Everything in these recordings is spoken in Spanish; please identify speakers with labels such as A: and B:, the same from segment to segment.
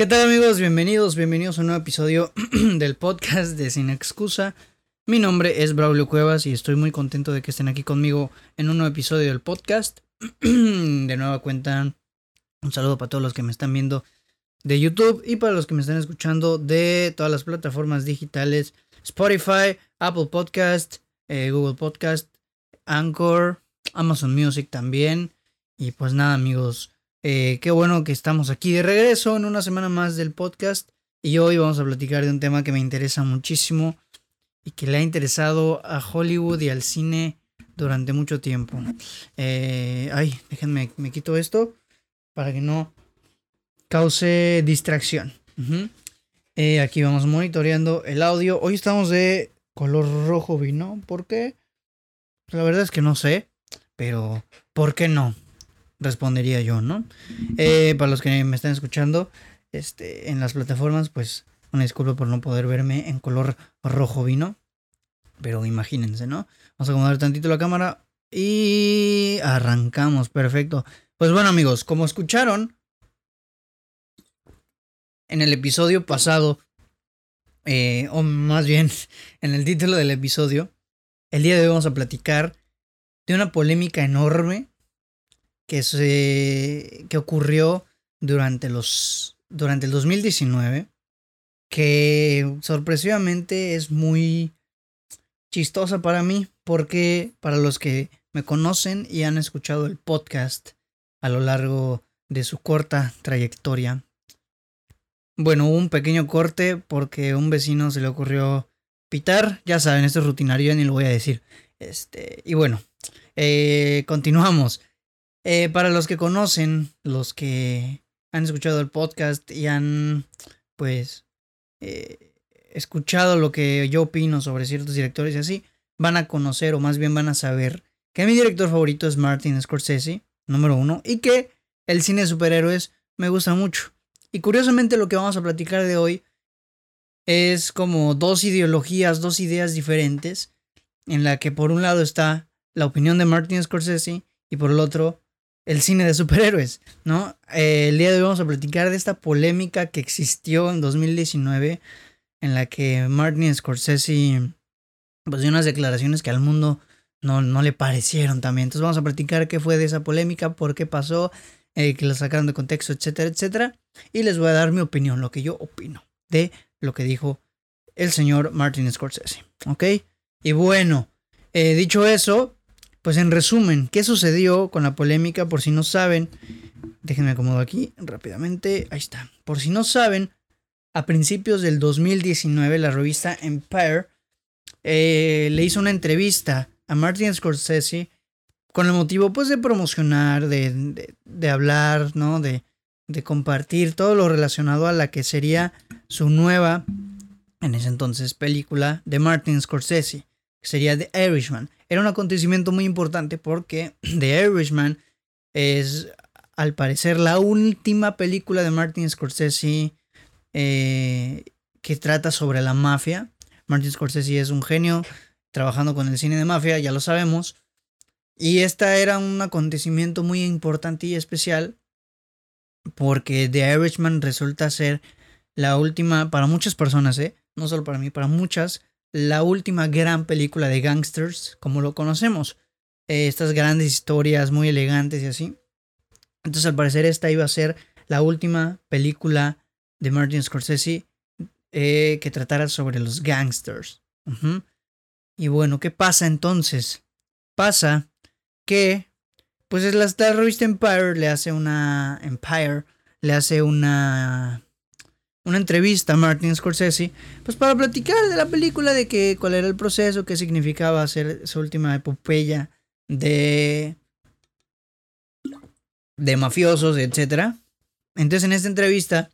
A: ¿Qué tal amigos? Bienvenidos, bienvenidos a un nuevo episodio del podcast de Sin Excusa. Mi nombre es Braulio Cuevas y estoy muy contento de que estén aquí conmigo en un nuevo episodio del podcast. de nueva cuenta, un saludo para todos los que me están viendo de YouTube y para los que me están escuchando de todas las plataformas digitales, Spotify, Apple Podcast, eh, Google Podcast, Anchor, Amazon Music también. Y pues nada amigos, eh, qué bueno que estamos aquí de regreso en una semana más del podcast y hoy vamos a platicar de un tema que me interesa muchísimo y que le ha interesado a Hollywood y al cine durante mucho tiempo. Eh, ay, déjenme, me quito esto para que no cause distracción. Eh, aquí vamos monitoreando el audio. Hoy estamos de color rojo vino. ¿Por qué? La verdad es que no sé, pero ¿por qué no? Respondería yo, ¿no? Eh, para los que me están escuchando este, en las plataformas, pues una disculpa por no poder verme en color rojo vino. Pero imagínense, ¿no? Vamos a acomodar tantito la cámara y arrancamos, perfecto. Pues bueno amigos, como escucharon en el episodio pasado, eh, o más bien en el título del episodio, el día de hoy vamos a platicar de una polémica enorme que, se, que ocurrió durante, los, durante el 2019, que sorpresivamente es muy chistosa para mí, porque para los que me conocen y han escuchado el podcast a lo largo de su corta trayectoria, bueno, hubo un pequeño corte porque un vecino se le ocurrió pitar, ya saben, esto es rutinario, ni lo voy a decir. Este, y bueno, eh, continuamos. Eh, para los que conocen, los que han escuchado el podcast y han, pues, eh, escuchado lo que yo opino sobre ciertos directores y así, van a conocer o más bien van a saber que mi director favorito es Martin Scorsese, número uno, y que el cine de superhéroes me gusta mucho. Y curiosamente lo que vamos a platicar de hoy es como dos ideologías, dos ideas diferentes, en la que por un lado está la opinión de Martin Scorsese y por el otro el cine de superhéroes, ¿no? Eh, el día de hoy vamos a platicar de esta polémica que existió en 2019 en la que Martin Scorsese pues dio unas declaraciones que al mundo no, no le parecieron también. Entonces vamos a platicar qué fue de esa polémica, por qué pasó, eh, que la sacaron de contexto, etcétera, etcétera. Y les voy a dar mi opinión, lo que yo opino de lo que dijo el señor Martin Scorsese, ¿ok? Y bueno, eh, dicho eso, pues en resumen, ¿qué sucedió con la polémica? Por si no saben, déjenme acomodo aquí rápidamente. Ahí está. Por si no saben, a principios del 2019 la revista Empire eh, le hizo una entrevista a Martin Scorsese con el motivo pues de promocionar, de, de, hablar, ¿no? De, de compartir todo lo relacionado a la que sería su nueva, en ese entonces, película de Martin Scorsese, que sería The Irishman era un acontecimiento muy importante porque The Irishman es, al parecer, la última película de Martin Scorsese eh, que trata sobre la mafia. Martin Scorsese es un genio trabajando con el cine de mafia, ya lo sabemos. Y esta era un acontecimiento muy importante y especial porque The Irishman resulta ser la última, para muchas personas, ¿eh? no solo para mí, para muchas, la última gran película de gangsters como lo conocemos. Eh, estas grandes historias muy elegantes y así. Entonces al parecer esta iba a ser la última película de Martin Scorsese eh, que tratara sobre los gangsters. Y bueno, ¿qué pasa entonces? Pasa que, pues es la revista Empire le hace una Empire le hace una una entrevista a Martin Scorsese, pues para platicar de la película, de que cuál era el proceso, qué significaba hacer su última epopeya de de mafiosos, etc. Entonces en esta entrevista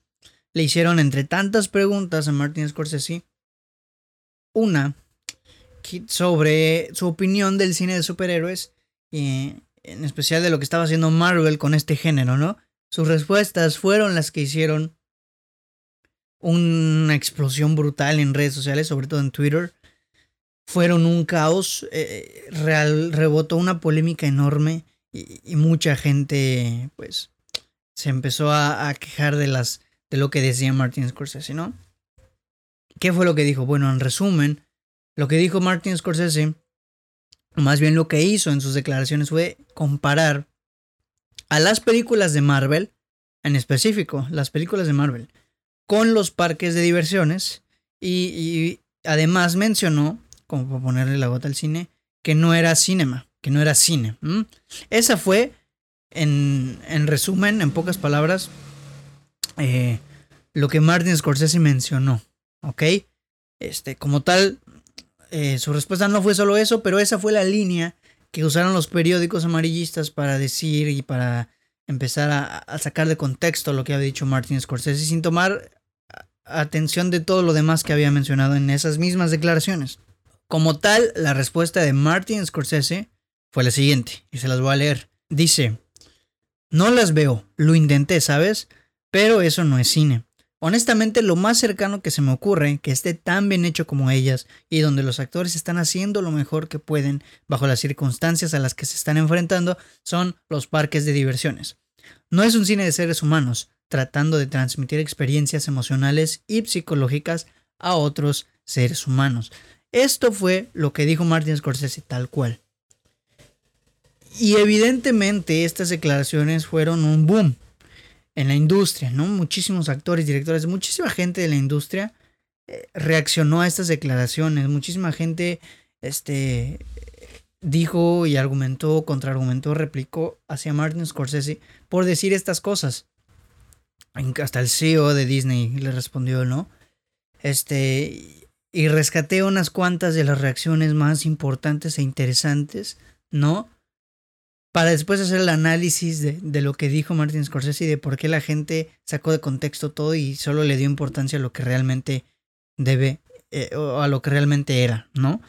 A: le hicieron entre tantas preguntas a Martin Scorsese una sobre su opinión del cine de superhéroes y en especial de lo que estaba haciendo Marvel con este género, ¿no? Sus respuestas fueron las que hicieron una explosión brutal en redes sociales, sobre todo en Twitter. Fueron un caos, eh, rebotó una polémica enorme y, mucha gente pues se empezó a, quejar de las, de lo que decía Martin Scorsese, ¿no? ¿Qué fue lo que dijo? Bueno, en resumen, lo que dijo Martin Scorsese, más bien lo que hizo en sus declaraciones fue comparar a las películas de Marvel, en específico, las películas de Marvel, con los parques de diversiones y, además mencionó, como para ponerle la gota al cine, que no era cinema, que no era cine. Esa fue, en, en, resumen, en pocas palabras, eh, lo que Martin Scorsese mencionó. ¿Ok? Este, como tal, eh, su respuesta no fue solo eso, pero esa fue la línea que usaron los periódicos amarillistas para decir y para empezar a, sacar de contexto lo que había dicho Martin Scorsese sin tomar atención de todo lo demás que había mencionado en esas mismas declaraciones. Como tal, la respuesta de Martin Scorsese fue la siguiente, y se las voy a leer. Dice, no las veo, lo intenté, ¿sabes? Pero eso no es cine. Honestamente, lo más cercano que se me ocurre que esté tan bien hecho como ellas y donde los actores están haciendo lo mejor que pueden bajo las circunstancias a las que se están enfrentando son los parques de diversiones. No es un cine de seres humanos, tratando de transmitir experiencias emocionales y psicológicas a otros seres humanos. Esto fue lo que dijo Martin Scorsese tal cual. Y evidentemente estas declaraciones fueron un boom en la industria, ¿no? Muchísimos actores, directores, muchísima gente de la industria eh, reaccionó a estas declaraciones, muchísima gente este, dijo y argumentó, contraargumentó, replicó hacia Martin Scorsese por decir estas cosas. Hasta el CEO de Disney le respondió, ¿no? Este, y rescaté unas cuantas de las reacciones más importantes e interesantes, ¿no? para después hacer el análisis de, lo que dijo Martin Scorsese y de por qué la gente sacó de contexto todo y solo le dio importancia a lo que realmente debe eh, o a lo que realmente era, ¿no?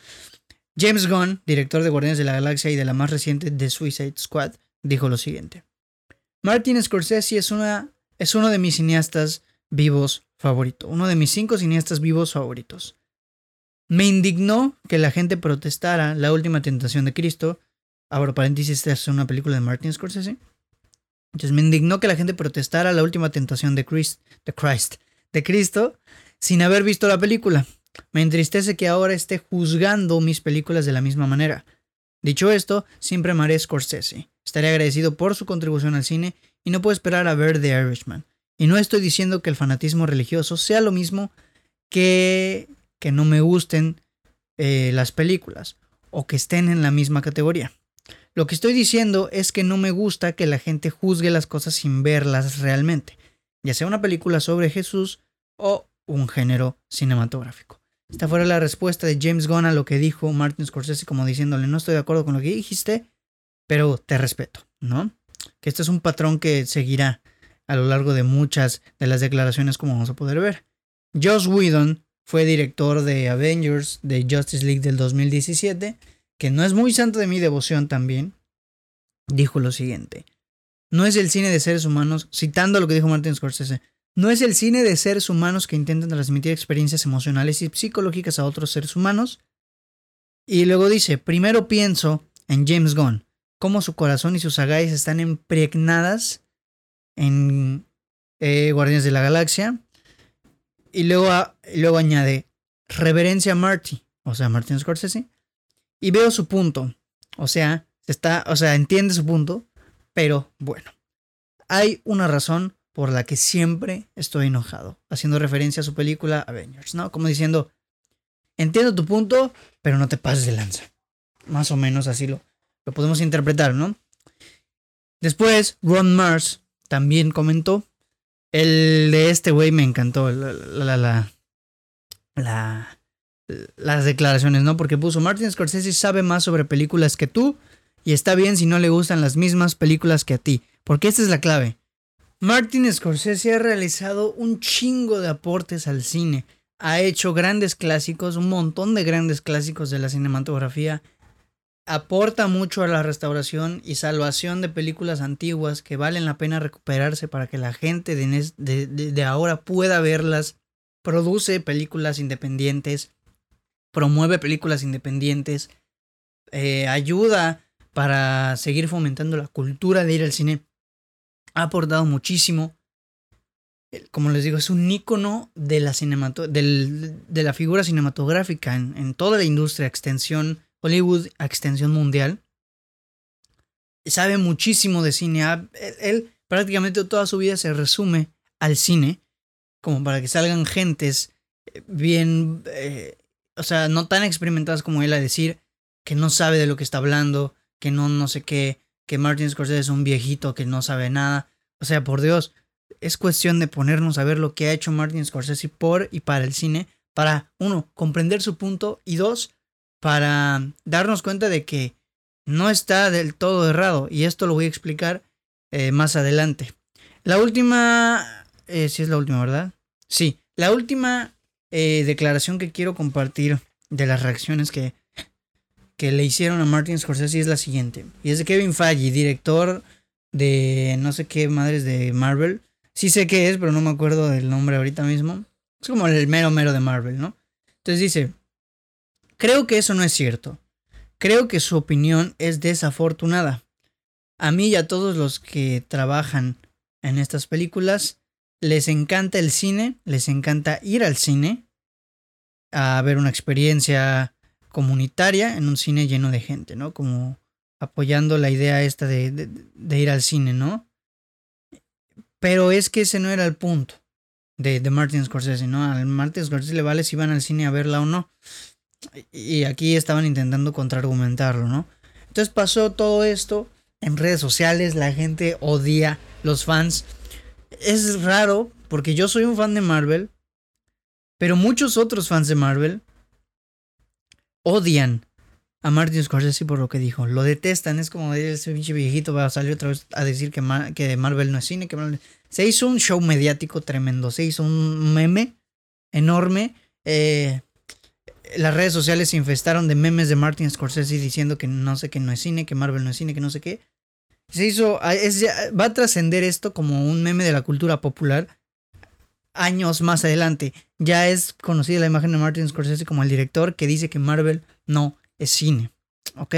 A: James Gunn, director de Guardianes de la Galaxia y de la más reciente de Suicide Squad, dijo lo siguiente. Martin Scorsese es, una, es uno de mis cineastas vivos favoritos, uno de mis cinco cineastas vivos favoritos. Me indignó que la gente protestara la última tentación de Cristo Abro paréntesis, esta es una película de Martin Scorsese. Entonces me indignó que la gente protestara la última tentación de, Christ, de Christ, de Cristo, sin haber visto la película. Me entristece que ahora esté juzgando mis películas de la misma manera. Dicho esto, siempre amaré Scorsese. Estaré agradecido por su contribución al cine y no puedo esperar a ver The Irishman. Y no estoy diciendo que el fanatismo religioso sea lo mismo que que no me gusten eh, las películas o que estén en la misma categoría. Lo que estoy diciendo es que no me gusta que la gente juzgue las cosas sin verlas realmente, ya sea una película sobre Jesús o un género cinematográfico. Esta fue la respuesta de James Gunn a lo que dijo Martin Scorsese, como diciéndole, no estoy de acuerdo con lo que dijiste, pero te respeto, ¿no? Que este es un patrón que seguirá a lo largo de muchas de las declaraciones como vamos a poder ver. Joss Whedon fue director de Avengers de Justice League del 2017 que no es muy santo de mi devoción también, dijo lo siguiente. No es el cine de seres humanos, citando lo que dijo Martin Scorsese, no es el cine de seres humanos que intentan transmitir experiencias emocionales y psicológicas a otros seres humanos. Y luego dice, primero pienso en James Gunn, cómo su corazón y sus agallas están impregnadas en eh, Guardianes de la Galaxia. Y luego, luego añade, reverencia a Marty, o sea, Martin Scorsese, y veo su punto. O sea, está, o sea, entiende su punto, pero bueno. Hay una razón por la que siempre estoy enojado, haciendo referencia a su película Avengers, ¿no? Como diciendo, entiendo tu punto, pero no te pases de lanza. Más o menos así lo, lo podemos interpretar, ¿no? Después, Ron Mars también comentó. El de este güey me encantó. La, la, la, la, las declaraciones, ¿no? Porque puso Martin Scorsese sabe más sobre películas que tú y está bien si no le gustan las mismas películas que a ti, porque esta es la clave. Martin Scorsese ha realizado un chingo de aportes al cine, ha hecho grandes clásicos, un montón de grandes clásicos de la cinematografía, aporta mucho a la restauración y salvación de películas antiguas que valen la pena recuperarse para que la gente de, de ahora pueda verlas, produce películas independientes, promueve películas independientes, eh, ayuda para seguir fomentando la cultura de ir al cine. Ha aportado muchísimo. como les digo, es un ícono de la, de la figura cinematográfica en, en, toda la industria, extensión Hollywood, extensión mundial. Sabe muchísimo de cine. Él, prácticamente toda su vida se resume al cine, como para que salgan gentes eh, bien, eh, o sea, no tan experimentadas como él a decir que no sabe de lo que está hablando, que no, no sé qué, que Martin Scorsese es un viejito que no sabe nada. O sea, por Dios, es cuestión de ponernos a ver lo que ha hecho Martin Scorsese por y para el cine, para, uno, comprender su punto y dos, para darnos cuenta de que no está del todo errado. Y esto lo voy a explicar eh, más adelante. La última, eh, sí es la última, ¿verdad? Sí, la última eh, declaración que quiero compartir de las reacciones que, que le hicieron a Martin Scorsese es la siguiente. Y es de Kevin Feige, director de no sé qué madres de Marvel. Sí sé qué es, pero no me acuerdo del nombre ahorita mismo. Es como el mero mero de Marvel, ¿no? Entonces dice, creo que eso no es cierto. Creo que su opinión es desafortunada. A mí y a todos los que trabajan en estas películas les encanta el cine, les encanta ir al cine a ver una experiencia comunitaria en un cine lleno de gente, ¿no? Como apoyando la idea esta de, de ir al cine, ¿no? Pero es que ese no era el punto de, de Martin Scorsese, ¿no? Al Martin Scorsese le vale si van al cine a verla o no. Y aquí estaban intentando contraargumentarlo, ¿no? Entonces pasó todo esto en redes sociales, la gente odia, los fans. Es raro porque yo soy un fan de Marvel, pero muchos otros fans de Marvel odian a Martin Scorsese por lo que dijo. Lo detestan. Es como ese pinche viejito va a salir otra vez a decir que, Marvel no es cine. Que Se hizo un show mediático tremendo. Se hizo un meme enorme. Eh, las redes sociales se infestaron de memes de Martin Scorsese diciendo que no sé que no es cine, que Marvel no es cine, que no sé qué. Se hizo. va a trascender esto como un meme de la cultura popular años más adelante. Ya es conocida la imagen de Martin Scorsese como el director que dice que Marvel no es cine. ¿Ok?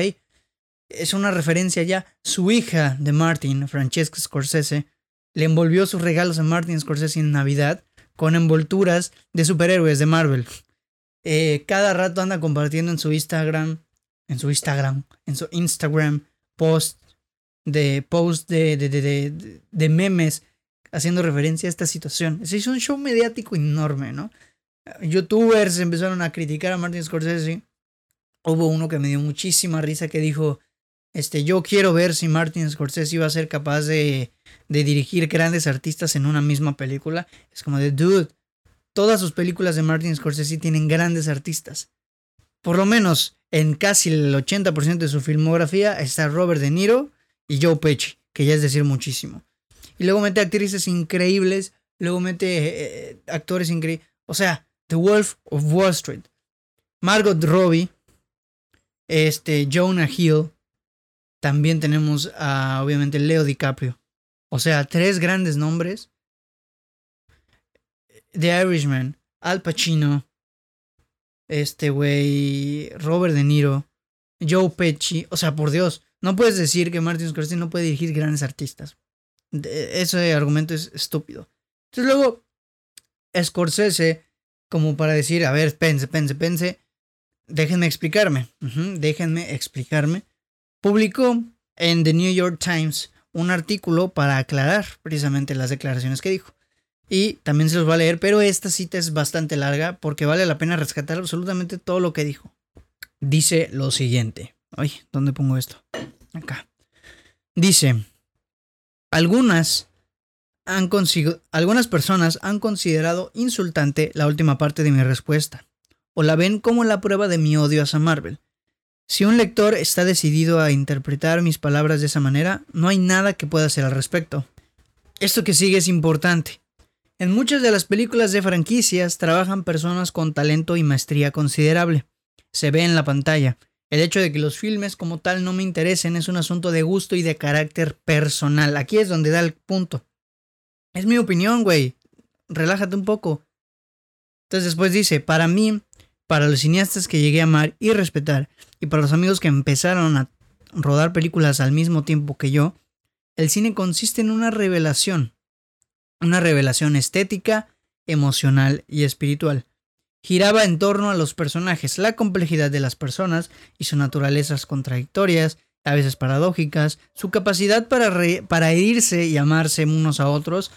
A: Es una referencia ya. Su hija de Martin, Francesca Scorsese, le envolvió sus regalos a Martin Scorsese en Navidad con envolturas de superhéroes de Marvel. Eh, cada rato anda compartiendo en su Instagram, en su Instagram, en su Instagram, post de post de, de, de, de, memes haciendo referencia a esta situación. Se hizo un show mediático enorme, ¿no? Youtubers empezaron a criticar a Martin Scorsese Hubo uno que me dio muchísima risa que dijo, este, yo quiero ver si Martin Scorsese iba a ser capaz de, de dirigir grandes artistas en una misma película. Es como de, dude, todas sus películas de Martin Scorsese tienen grandes artistas. Por lo menos en casi el 80% de su filmografía está Robert De Niro y Joe Pesci, que ya es decir muchísimo. Y luego mete actrices increíbles, luego mete eh, eh, actores increíbles. O sea, The Wolf of Wall Street. Margot Robbie este, Jonah Hill. También tenemos a, obviamente, Leo DiCaprio. O sea, tres grandes nombres. The Irishman, Al Pacino, este güey, Robert De Niro, Joe Pesci. O sea, por Dios, no puedes decir que Martin Scorsese no puede dirigir grandes artistas. Ese argumento es estúpido. Entonces luego, Scorsese, como para decir, a ver, pense, pense, pense, déjenme explicarme, déjenme explicarme, publicó en The New York Times un artículo para aclarar precisamente las declaraciones que dijo. Y también se los va a leer, pero esta cita es bastante larga porque vale la pena rescatar absolutamente todo lo que dijo. Dice lo siguiente. Ay, ¿dónde pongo esto? Acá. Dice, algunas, han algunas personas han considerado insultante la última parte de mi respuesta o la ven como la prueba de mi odio hacia Marvel. Si un lector está decidido a interpretar mis palabras de esa manera, no hay nada que pueda hacer al respecto. Esto que sigue es importante. En muchas de las películas de franquicias trabajan personas con talento y maestría considerable. Se ve en la pantalla. El hecho de que los filmes como tal no me interesen es un asunto de gusto y de carácter personal. Aquí es donde da el punto. Es mi opinión, güey. Relájate un poco. Entonces después dice, para mí, para los cineastas que llegué a amar y respetar, y para los amigos que empezaron a rodar películas al mismo tiempo que yo, el cine consiste en una revelación. Una revelación estética, emocional y espiritual. Giraba en torno a los personajes, la complejidad de las personas y sus naturalezas contradictorias, a veces paradójicas, su capacidad para, herirse y amarse unos a otros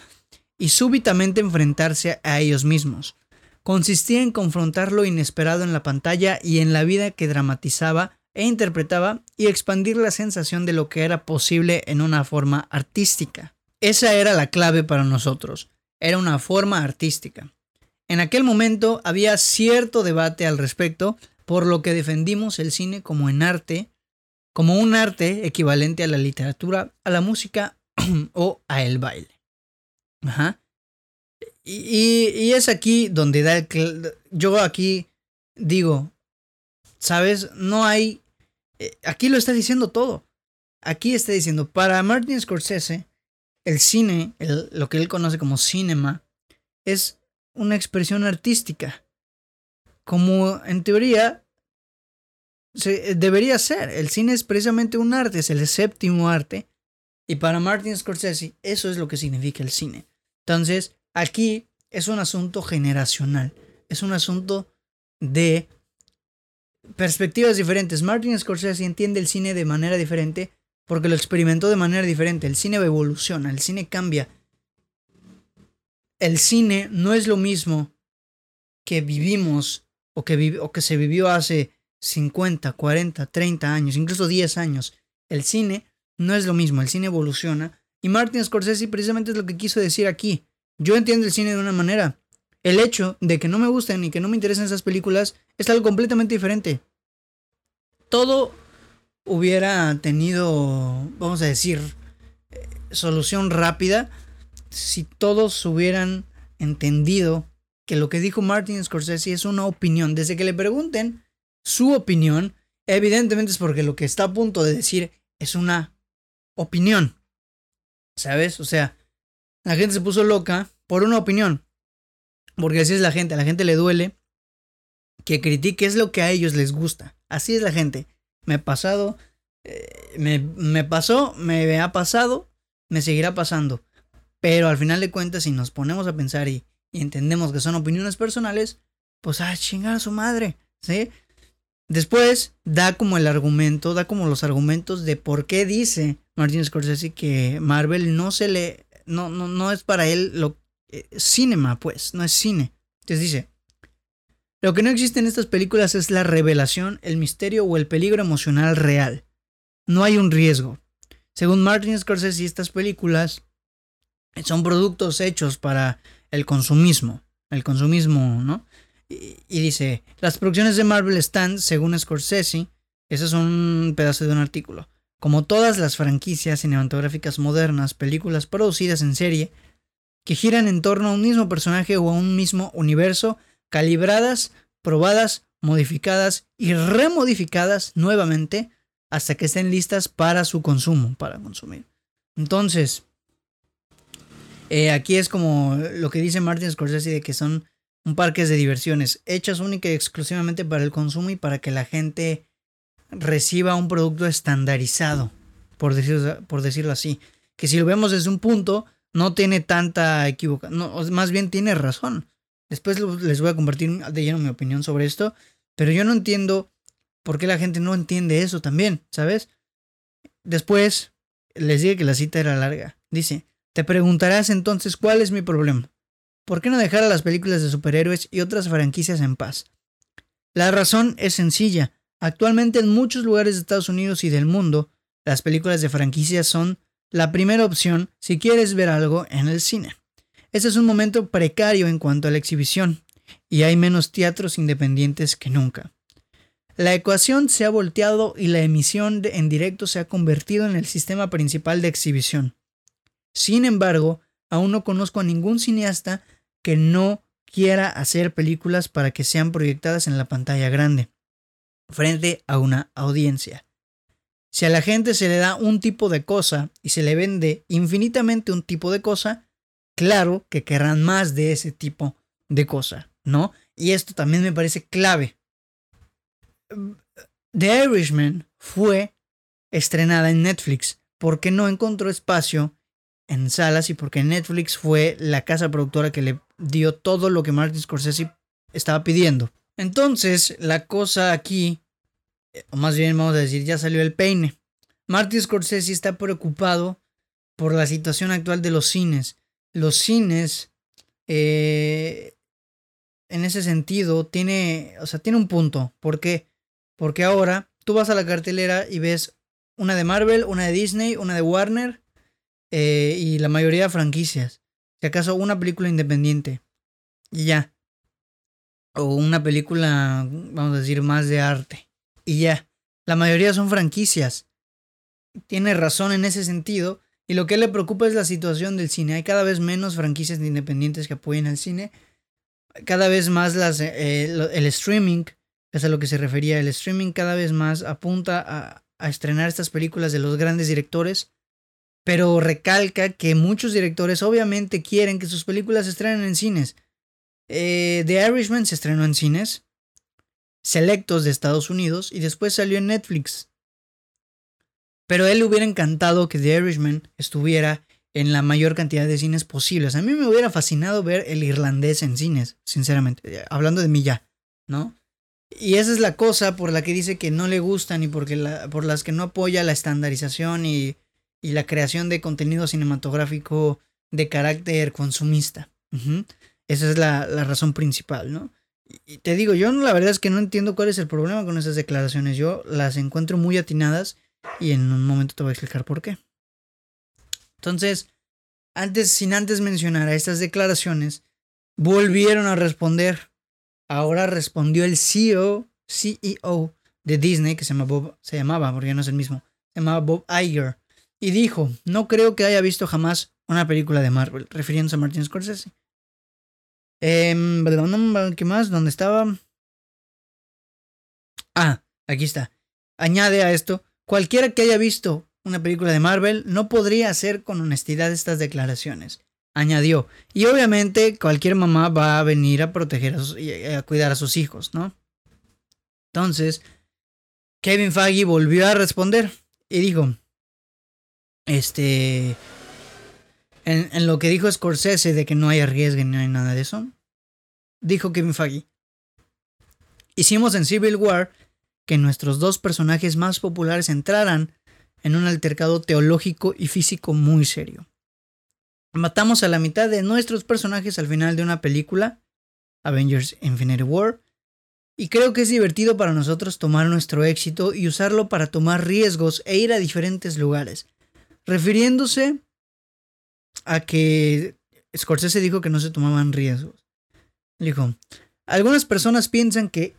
A: y súbitamente enfrentarse a ellos mismos. Consistía en confrontar lo inesperado en la pantalla y en la vida que dramatizaba e interpretaba y expandir la sensación de lo que era posible en una forma artística. Esa era la clave para nosotros, era una forma artística. En aquel momento había cierto debate al respecto, por lo que defendimos el cine como en arte, como un arte equivalente a la literatura, a la música o a el baile. Ajá. Y, y, es aquí donde da el... Yo aquí digo, ¿sabes? No hay... Eh, aquí lo está diciendo todo. Aquí está diciendo, para Martin Scorsese, el cine, lo que él conoce como cinema, es una expresión artística. Como en teoría debería ser. El cine es precisamente un arte, es el séptimo arte. Y para Martin Scorsese, eso es lo que significa el cine. Entonces, aquí es un asunto generacional. Es un asunto de perspectivas diferentes. Martin Scorsese entiende el cine de manera diferente porque lo experimentó de manera diferente. El cine evoluciona, el cine cambia el cine no es lo mismo que vivimos o que, se vivió hace 50, 40, 30 años, incluso 10 años. El cine no es lo mismo, el cine evoluciona. Y Martin Scorsese precisamente es lo que quiso decir aquí. Yo entiendo el cine de una manera. El hecho de que no me gusten y que no me interesen esas películas es algo completamente diferente. Todo hubiera tenido, vamos a decir, eh, solución rápida si todos hubieran entendido que lo que dijo Martin Scorsese es una opinión, desde que le pregunten su opinión, evidentemente es porque lo que está a punto de decir es una opinión. ¿Sabes? O sea, la gente se puso loca por una opinión. Porque así es la gente, a la gente le duele que critique es lo que a ellos les gusta. Así es la gente. Me ha pasado, eh, me, me pasó, me ha pasado, me seguirá pasando. Pero al final de cuentas, si nos ponemos a pensar y, entendemos que son opiniones personales, pues a chingar a su madre, ¿sí? Después da como el argumento, da como los argumentos de por qué dice Martin Scorsese que Marvel no se le, no, no, no es para él lo, eh, cinema, pues, no es cine. Entonces dice, lo que no existe en estas películas es la revelación, el misterio o el peligro emocional real. No hay un riesgo. Según Martin Scorsese, estas películas son productos hechos para el consumismo, el consumismo, ¿no? Y, dice, las producciones de Marvel están, según Scorsese, ese es un pedazo de un artículo, como todas las franquicias cinematográficas modernas, películas producidas en serie, que giran en torno a un mismo personaje o a un mismo universo, calibradas, probadas, modificadas y remodificadas nuevamente hasta que estén listas para su consumo, para consumir. Entonces, eh, aquí es como lo que dice Martin Scorsese de que son un parques de diversiones hechas única y exclusivamente para el consumo y para que la gente reciba un producto estandarizado, por decirlo, por decirlo así. Que si lo vemos desde un punto, no tiene tanta equivocación, no, más bien tiene razón. Después les voy a compartir de lleno mi opinión sobre esto, pero yo no entiendo por qué la gente no entiende eso también, ¿sabes? Después les dije que la cita era larga. Dice, te preguntarás entonces cuál es mi problema. ¿Por qué no dejar a las películas de superhéroes y otras franquicias en paz? La razón es sencilla. Actualmente en muchos lugares de Estados Unidos y del mundo, las películas de franquicias son la primera opción si quieres ver algo en el cine. Este es un momento precario en cuanto a la exhibición, y hay menos teatros independientes que nunca. La ecuación se ha volteado y la emisión en directo se ha convertido en el sistema principal de exhibición. Sin embargo, aún no conozco a ningún cineasta que no quiera hacer películas para que sean proyectadas en la pantalla grande, frente a una audiencia. Si a la gente se le da un tipo de cosa y se le vende infinitamente un tipo de cosa, claro que querrán más de ese tipo de cosa, ¿no? Y esto también me parece clave. The Irishman fue estrenada en Netflix porque no encontró espacio en salas y porque Netflix fue la casa productora que le dio todo lo que Martin Scorsese estaba pidiendo. Entonces, la cosa aquí, o más bien vamos a decir, ya salió el peine. Martin Scorsese está preocupado por la situación actual de los cines. Los cines, eh, en ese sentido, tiene, o sea, tiene un punto. ¿Por qué? Porque ahora tú vas a la cartelera y ves una de Marvel, una de Disney, una de Warner eh, y la mayoría de franquicias. Si acaso una película independiente. Y ya. O una película, vamos a decir, más de arte. Y ya. La mayoría son franquicias. Tiene razón en ese sentido. Y lo que le preocupa es la situación del cine. Hay cada vez menos franquicias independientes que apoyen al cine. Cada vez más las, eh, el streaming, es a lo que se refería, el streaming cada vez más apunta a, estrenar estas películas de los grandes directores. Pero recalca que muchos directores obviamente quieren que sus películas se estrenen en cines. Eh, The Irishman se estrenó en cines selectos de Estados Unidos y después salió en Netflix. Pero él le hubiera encantado que The Irishman estuviera en la mayor cantidad de cines posibles. A mí me hubiera fascinado ver el irlandés en cines, sinceramente, eh, hablando de mí ya, ¿no? Y esa es la cosa por la que dice que no le gustan y porque por las que no apoya la estandarización y, la creación de contenido cinematográfico de carácter consumista. Esa es la, razón principal, ¿no? Y te digo, yo la verdad es que no entiendo cuál es el problema con esas declaraciones. Yo las encuentro muy atinadas y en un momento te voy a explicar por qué. Entonces, antes, sin antes mencionar a estas declaraciones, volvieron a responder. Ahora respondió el CEO, CEO de Disney, que se, se llamaba, porque no es el mismo, se llamaba Bob Iger, y dijo, no creo que haya visto jamás una película de Marvel, refiriéndose a Martin Scorsese. Eh, ¿Qué más? ¿Dónde estaba? Ah, aquí está. Añade a esto, cualquiera que haya visto una película de Marvel no podría hacer con honestidad estas declaraciones. Añadió. Y obviamente cualquier mamá va a venir a proteger y a cuidar a sus hijos, ¿no? Entonces, Kevin Feige volvió a responder y dijo, este, en, lo que dijo Scorsese de que no hay ni no hay nada de eso, dijo Kevin Feige. Hicimos en Civil War que nuestros dos personajes más populares entraran en un altercado teológico y físico muy serio. Matamos a la mitad de nuestros personajes al final de una película, Avengers Infinity War, y creo que es divertido para nosotros tomar nuestro éxito y usarlo para tomar riesgos e ir a diferentes lugares, refiriéndose a que Scorsese dijo que no se tomaban riesgos. Dijo, algunas personas piensan que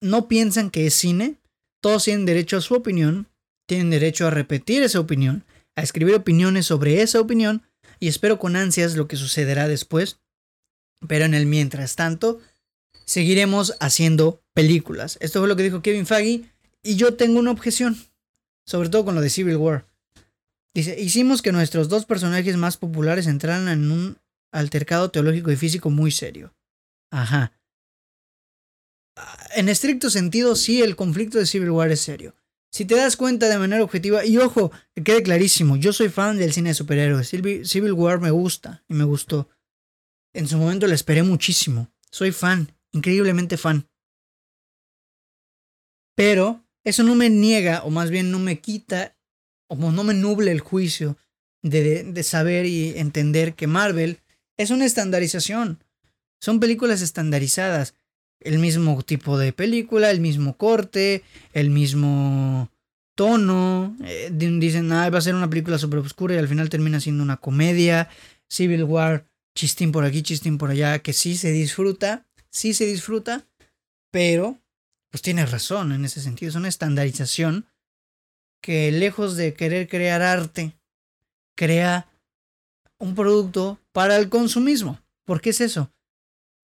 A: no piensan que es cine, todos tienen derecho a su opinión, tienen derecho a repetir esa opinión, a escribir opiniones sobre esa opinión y espero con ansias lo que sucederá después. Pero en el mientras tanto, seguiremos haciendo películas. Esto fue lo que dijo Kevin Feige y yo tengo una objeción, sobre todo con lo de Civil War. Dice, hicimos que nuestros dos personajes más populares entraran en un altercado teológico y físico muy serio. Ajá. En estricto sentido, sí, el conflicto de Civil War es serio. Si te das cuenta de manera objetiva, y ojo, que quede clarísimo, yo soy fan del cine de superhéroes. Civil War me gusta y me gustó. En su momento le esperé muchísimo. Soy fan, increíblemente fan. Pero eso no me niega, o más bien no me quita como no me nuble el juicio de, de, saber y entender que Marvel es una estandarización. Son películas estandarizadas. El mismo tipo de película, el mismo corte, el mismo tono. Eh, dicen, ah, va a ser una película súper oscura y al final termina siendo una comedia. Civil War, chistín por aquí, chistín por allá, que sí se disfruta, sí se disfruta, pero pues tiene razón en ese sentido. Es una estandarización que lejos de querer crear arte, crea un producto para el consumismo. ¿Por qué es eso?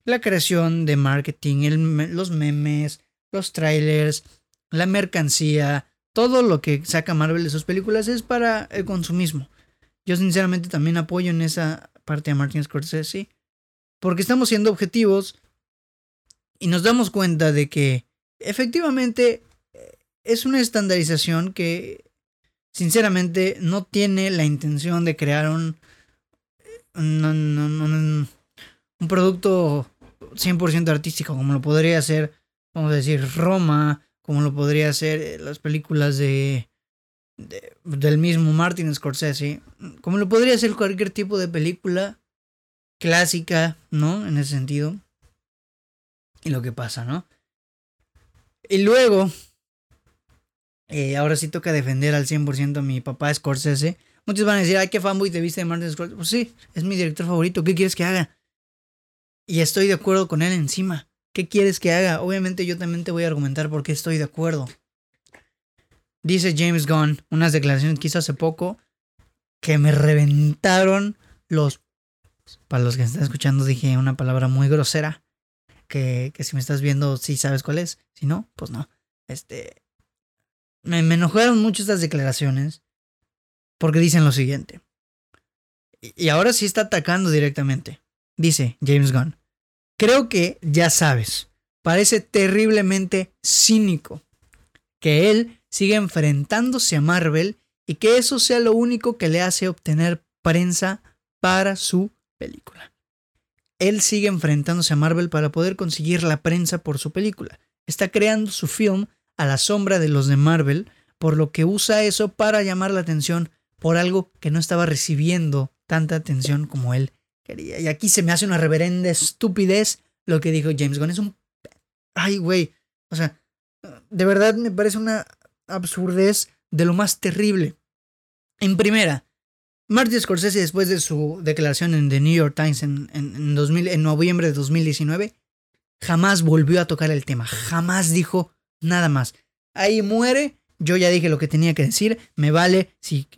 A: La creación de marketing, los memes, los trailers, la mercancía, todo lo que saca Marvel de sus películas es para el consumismo. Yo sinceramente también apoyo en esa parte a Martin Scorsese, porque estamos siendo objetivos y nos damos cuenta de que efectivamente es una estandarización que sinceramente no tiene la intención de crear un, un, un producto 100% artístico, como lo podría hacer, vamos a decir, Roma, como lo podría hacer eh, las películas de, del mismo Martin Scorsese, como lo podría hacer cualquier tipo de película clásica, ¿no? En ese sentido. Y lo que pasa, ¿no? Y luego, eh, ahora sí toca defender al 100% a mi papá Scorsese. Muchos van a decir, ay, qué fanboy te viste de Martin Scorsese. Pues sí, es mi director favorito. ¿Qué quieres que haga? Y estoy de acuerdo con él encima. ¿Qué quieres que haga? Obviamente yo también te voy a argumentar por qué estoy de acuerdo. Dice James Gunn, unas declaraciones que hizo hace poco, que me reventaron los... Para los que están escuchando dije una palabra muy grosera, que, que si me estás viendo sí sabes cuál es, si no, pues no. Este... Me, me enojaron mucho estas declaraciones porque dicen lo siguiente. Y ahora sí está atacando directamente. Dice James Gunn. Creo que ya sabes, parece terriblemente cínico que él siga enfrentándose a Marvel y que eso sea lo único que le hace obtener prensa para su película. Él sigue enfrentándose a Marvel para poder conseguir la prensa por su película. Está creando su film a la sombra de los de Marvel, por lo que usa eso para llamar la atención por algo que no estaba recibiendo tanta atención como él Y aquí se me hace una reverenda estupidez lo que dijo James Gunn. Es un... Ay, güey. O sea, de verdad me parece una absurdez de lo más terrible. En primera, Martin Scorsese, después de su declaración en The New York Times en, en, 2000, en noviembre de 2019, jamás volvió a tocar el tema. Jamás dijo nada más. Ahí muere. Yo ya dije lo que tenía que decir. Me vale. Si,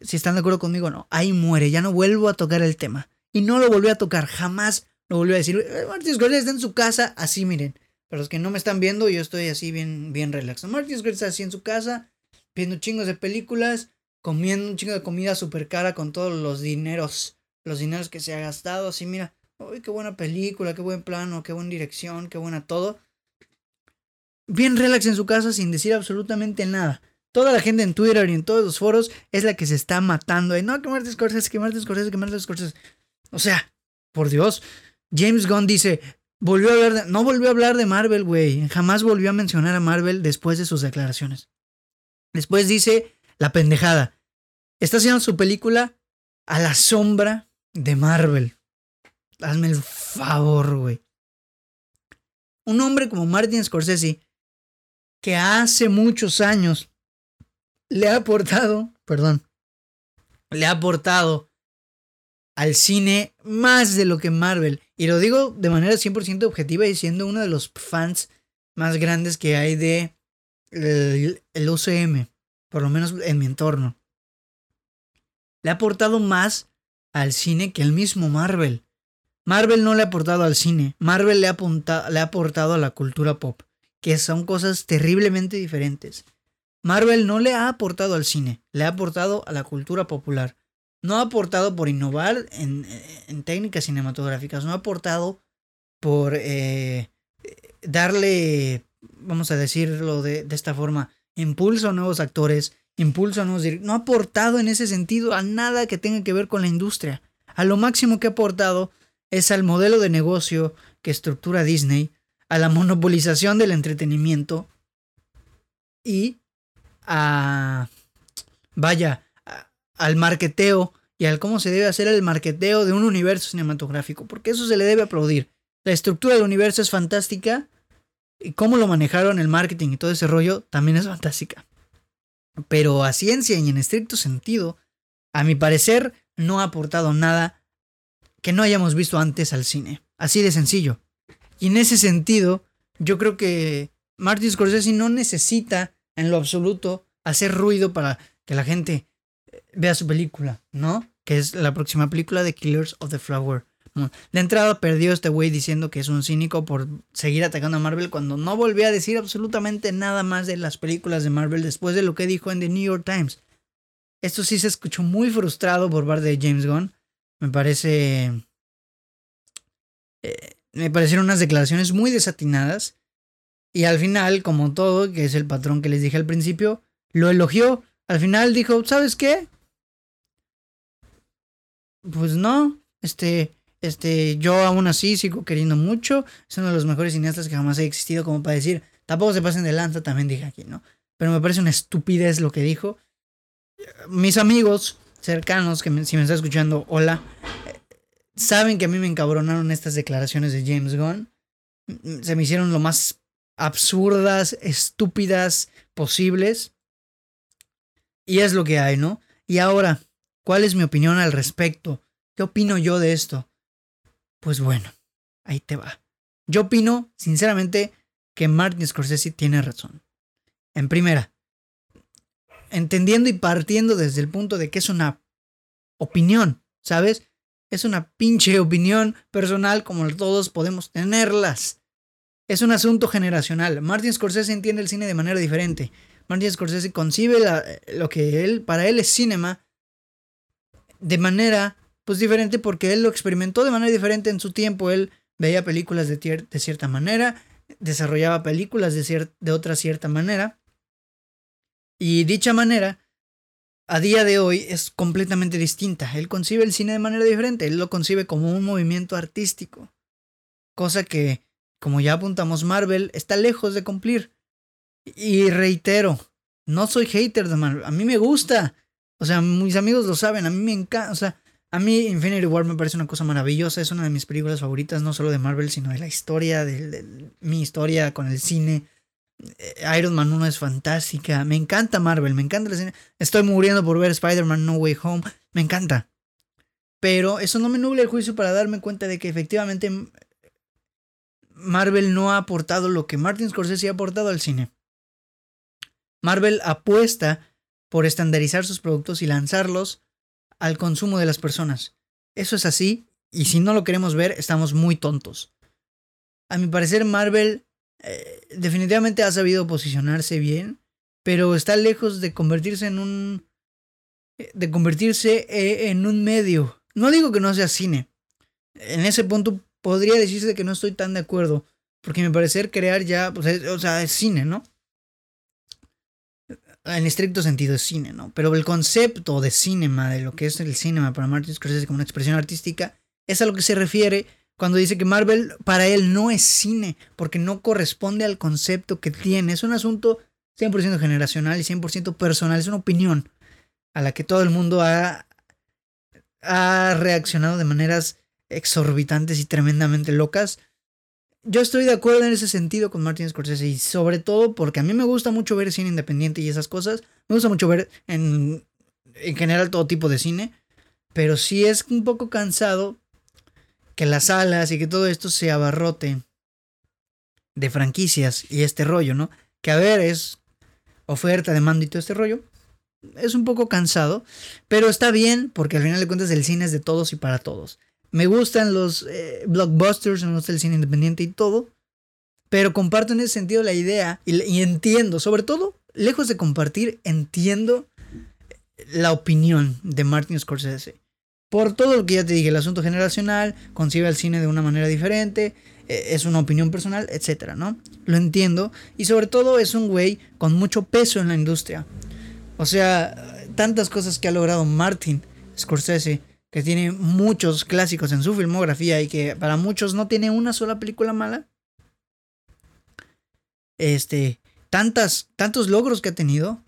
A: si están de acuerdo conmigo, no. Ahí muere. Ya no vuelvo a tocar el tema. Y no lo volvió a tocar. Jamás lo volvió a decir. Eh, Martin Scorsese está en su casa. Así, miren. Para los que no me están viendo, yo estoy así bien, bien relax. Martin Scorsese así en su casa, viendo chingos de películas, comiendo un chingo de comida súper cara con todos los dineros, los dineros que se ha gastado. Así, mira, uy, qué buena película, qué buen plano, qué buena dirección, qué buena todo. Bien relax en su casa sin decir absolutamente nada. Toda la gente en Twitter y en todos los foros es la que se está matando. No, que Martin Scorsese, que Martin Scorsese, que Martin Scorsese. O sea, por Dios. James Gunn dice, Volvió a hablar de, no volvió a hablar de Marvel, güey. Jamás volvió a mencionar a Marvel después de sus declaraciones. Después dice la pendejada. Está haciendo su película a la sombra de Marvel. Hazme el favor, güey. Un hombre como Martin Scorsese, que hace muchos años le ha aportado, perdón, le ha aportado al cine más de lo que Marvel. Y lo digo de manera 100% objetiva y siendo uno de los fans más grandes que hay de el, el UCM, por lo menos en mi entorno. Le ha aportado más al cine que el mismo Marvel. Marvel no le ha aportado al cine, Marvel le ha, le ha aportado a la cultura pop, que son cosas terriblemente diferentes. Marvel no le ha aportado al cine, le ha aportado a la cultura popular no ha aportado por innovar en, técnicas cinematográficas, no ha aportado por eh, darle, vamos a decirlo de, esta forma, impulso a nuevos actores, impulso a nuevos directores, no ha aportado en ese sentido a nada que tenga que ver con la industria. A lo máximo que ha aportado es al modelo de negocio que estructura Disney, a la monopolización del entretenimiento y a, vaya, al marketeo y al cómo se debe hacer el marketeo de un universo cinematográfico, porque eso se le debe aplaudir. La estructura del universo es fantástica y cómo lo manejaron el marketing y todo ese rollo también es fantástica. Pero a ciencia y en estricto sentido, a mi parecer, no ha aportado nada que no hayamos visto antes al cine. Así de sencillo. Y en ese sentido, yo creo que Martin Scorsese no necesita en lo absoluto hacer ruido para que la gente vea su película, ¿no? Que es la próxima película de Killers of the Flower. De entrada perdió este güey diciendo que es un cínico por seguir atacando a Marvel cuando no volvió a decir absolutamente nada más de las películas de Marvel después de lo que dijo en The New York Times. Esto sí se escuchó muy frustrado por parte de James Gunn. Me parece... Eh, me parecieron unas declaraciones muy desatinadas. Y al final, como todo, que es el patrón que les dije al principio, lo elogió al final dijo, ¿sabes qué? Pues no, este, este, yo aún así sigo queriendo mucho. Es uno de los mejores cineastas que jamás ha existido, como para decir, tampoco se pasen de lanza, también dije aquí, ¿no? Pero me parece una estupidez lo que dijo. Mis amigos cercanos, que si me está escuchando, hola, saben que a mí me encabronaron estas declaraciones de James Gunn. Se me hicieron lo más absurdas, estúpidas posibles. Y es lo que hay, ¿no? Y ahora, ¿cuál es mi opinión al respecto? ¿Qué opino yo de esto? Pues bueno, ahí te va. Yo opino, sinceramente, que Martin Scorsese tiene razón. En primera, entendiendo y partiendo desde el punto de que es una opinión, ¿sabes? Es una pinche opinión personal como todos podemos tenerlas. Es un asunto generacional. Martin Scorsese entiende el cine de manera diferente. Martin Scorsese concibe lo que él, para él es cinema de manera pues diferente porque él lo experimentó de manera diferente en su tiempo. Él veía películas de, de cierta manera, desarrollaba películas de, de otra cierta manera. Y dicha manera, a día de hoy, es completamente distinta. Él concibe el cine de manera diferente. Él lo concibe como un movimiento artístico. Cosa que, como ya apuntamos, Marvel está lejos de cumplir. Y reitero, no soy hater de Marvel. A mí me gusta. O sea, mis amigos lo saben. A mí me encanta. O sea, a mí Infinity War me parece una cosa maravillosa, es una de mis películas favoritas, no solo de Marvel, sino de la historia, de, mi historia con el cine. Eh, Iron Man 1 es fantástica, me encanta Marvel, me encanta el cine. Estoy muriendo por ver Spider-Man No Way Home, me encanta. Pero eso no me nubla el juicio para darme cuenta de que efectivamente Marvel no ha aportado lo que Martin Scorsese ha aportado al cine. Marvel apuesta por estandarizar sus productos y lanzarlos al consumo de las personas. Eso es así, y si no lo queremos ver, estamos muy tontos. A mi parecer, Marvel eh, definitivamente ha sabido posicionarse bien, pero está lejos de convertirse en un... de convertirse eh, en un medio. No digo que no sea cine. En ese punto podría decirse que no estoy tan de acuerdo, porque a mi parecer crear ya, pues, o sea, es cine, ¿no? En estricto sentido es cine, ¿no? Pero el concepto de cinema, de lo que es el cinema para Martin Scorsese como una expresión artística, es a lo que se refiere cuando dice que Marvel para él no es cine, porque no corresponde al concepto que tiene. Es un asunto 100% generacional y 100% personal, es una opinión a la que todo el mundo ha, ha reaccionado de maneras exorbitantes y tremendamente locas yo estoy de acuerdo en ese sentido con Martin Scorsese y sobre todo porque a mí me gusta mucho ver cine independiente y esas cosas. Me gusta mucho ver en, en general todo tipo de cine, pero sí es un poco cansado que las salas y que todo esto se abarrote de franquicias y este rollo, ¿no? Que a ver, es oferta, demanda y todo este rollo. Es un poco cansado, pero está bien porque al final de cuentas el cine es de todos y para todos. Me gustan los eh, blockbusters, me gusta el cine independiente y todo. Pero comparto en ese sentido la idea y, entiendo, sobre todo, lejos de compartir, entiendo la opinión de Martin Scorsese. Por todo lo que ya te dije, el asunto generacional, concibe el cine de una manera diferente, eh, es una opinión personal, etcétera, ¿no? Lo entiendo. Y sobre todo es un güey con mucho peso en la industria. O sea, tantas cosas que ha logrado Martin Scorsese que tiene muchos clásicos en su filmografía y que para muchos no tiene una sola película mala. Este, tantas, tantos logros que ha tenido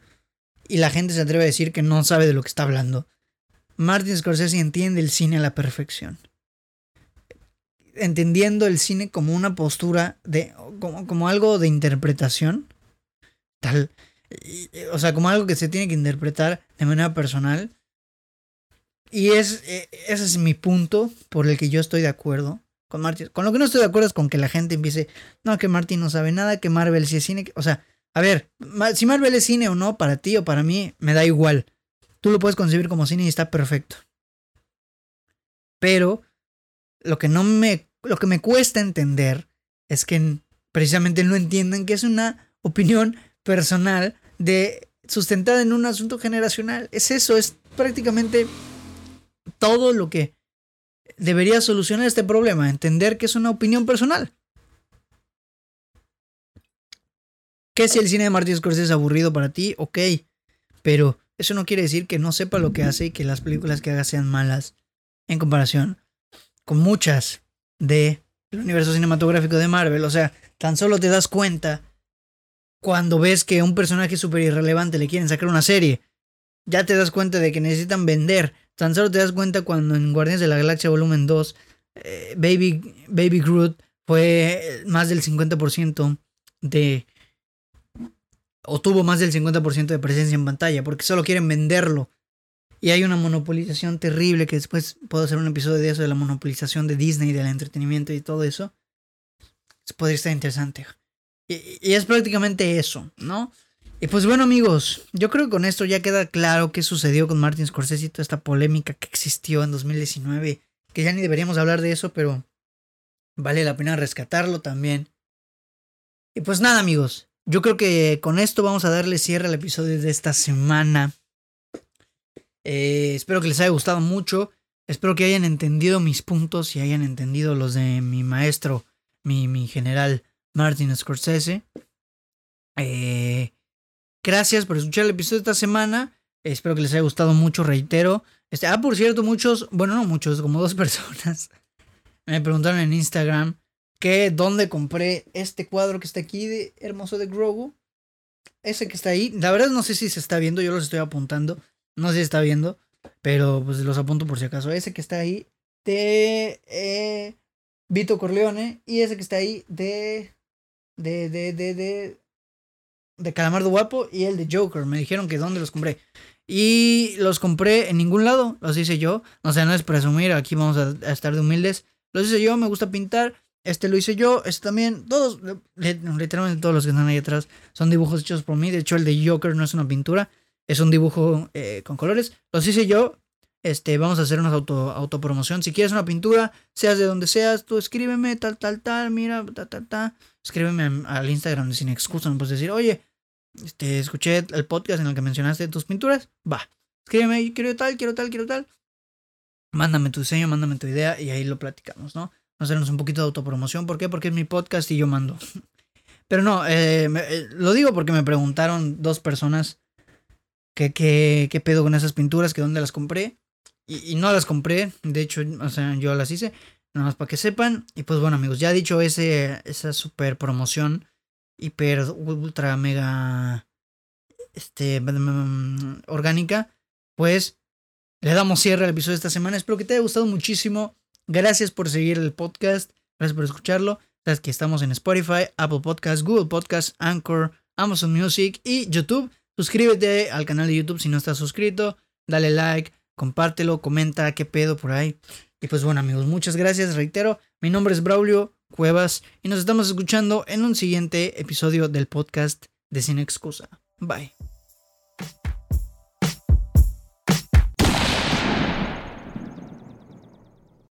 A: y la gente se atreve a decir que no sabe de lo que está hablando. Martin Scorsese entiende el cine a la perfección. Entendiendo el cine como una postura de como, como algo de interpretación tal o sea, como algo que se tiene que interpretar de manera personal y es, e, ese es mi punto por el que yo estoy de acuerdo con Martin. Con lo que no estoy de acuerdo es con que la gente empiece, no, que Martin no sabe nada, que Marvel sí es cine. O sea, a ver, si Marvel es cine o no, para ti o para mí, me da igual. Tú lo puedes concebir como cine y está perfecto. Pero lo que no me, lo que me cuesta entender es que precisamente no entienden que es una opinión personal de sustentada en un asunto generacional. Es eso, es prácticamente todo lo que debería solucionar este problema, entender que es una opinión personal. Que si el cine de Martin Scorsese es aburrido para ti, ok, pero eso no quiere decir que no sepa lo que hace y que las películas que haga sean malas en comparación con muchas de el universo cinematográfico de Marvel. O sea, tan solo te das cuenta cuando ves que un personaje súper irrelevante le quieren sacar una serie. Ya te das cuenta de que necesitan vender. Tan solo te das cuenta cuando en Guardianes de la Galaxia Volumen 2, eh, Baby, Baby Groot fue más del 50% de... o tuvo más del 50% de presencia en pantalla, porque solo quieren venderlo. Y hay una monopolización terrible que después puedo hacer un episodio de eso, de la monopolización de Disney, del entretenimiento y todo eso. Podría estar interesante. Y, y, es prácticamente eso, ¿no? Y pues bueno amigos, yo creo que con esto ya queda claro qué sucedió con Martin Scorsese y toda esta polémica que existió en 2019, que ya ni deberíamos hablar de eso, pero vale la pena rescatarlo también. Y pues nada amigos, yo creo que con esto vamos a darle cierre al episodio de esta semana. Eh, espero que les haya gustado mucho. Espero que hayan entendido mis puntos y hayan entendido los de mi maestro, mi, mi general Martin Scorsese. Eh, gracias por escuchar el episodio de esta semana. Espero que les haya gustado mucho, reitero. Este, ah, por cierto, muchos, bueno, no muchos, como dos personas me preguntaron en Instagram que dónde compré este cuadro que está aquí de hermoso de Grogu. Ese que está ahí. La verdad no sé si se está viendo, yo los estoy apuntando. No sé si está viendo, pero pues los apunto por si acaso. Ese que está ahí de eh, Vito Corleone y ese que está ahí de de de de de de Calamardo Guapo y el de Joker. Me dijeron que dónde los compré. Y los compré en ningún lado, los hice yo. O sea, no es presumir, aquí vamos a, a estar de humildes. Los hice yo, me gusta pintar. Este lo hice yo, este también. Todos, literalmente todos los que están ahí atrás son dibujos hechos por mí. De hecho, el de Joker no es una pintura es un dibujo eh, con colores. Los hice yo. Este, vamos a hacer una auto, autopromoción. Si quieres una pintura, seas de donde seas, tú escríbeme, tal, tal, tal, mira, ta, ta, ta. Escríbeme al Instagram Sin Excusa. Me puedes decir, oye, este, escuché el podcast en el que mencionaste tus pinturas. Va, escríbeme, quiero tal, quiero tal, quiero tal. Mándame tu diseño, mándame tu idea y ahí lo platicamos, ¿no? Hacernos un poquito de autopromoción. ¿Por qué? Porque es mi podcast y yo mando. Pero no, eh, eh, lo digo porque me preguntaron dos personas qué, qué, qué pedo con esas pinturas, que dónde las compré. Y, no las compré, de hecho, o sea, yo las hice, nada más para que sepan. Y pues bueno, amigos, ya dicho ese, esa super promoción, hiper, ultra, mega, este, orgánica, pues le damos cierre al episodio de esta semana. Espero que te haya gustado muchísimo. Gracias por seguir el podcast, gracias por escucharlo. Sabes que estamos en Spotify, Apple Podcasts, Google Podcasts, Anchor, Amazon Music y YouTube. Suscríbete al canal de YouTube si no estás suscrito. Dale like, compártelo, comenta qué pedo por ahí. Y pues bueno amigos, muchas gracias. Reitero, mi nombre es Braulio Cuevas y nos estamos escuchando en un siguiente episodio del podcast de Sin Excusa. Bye.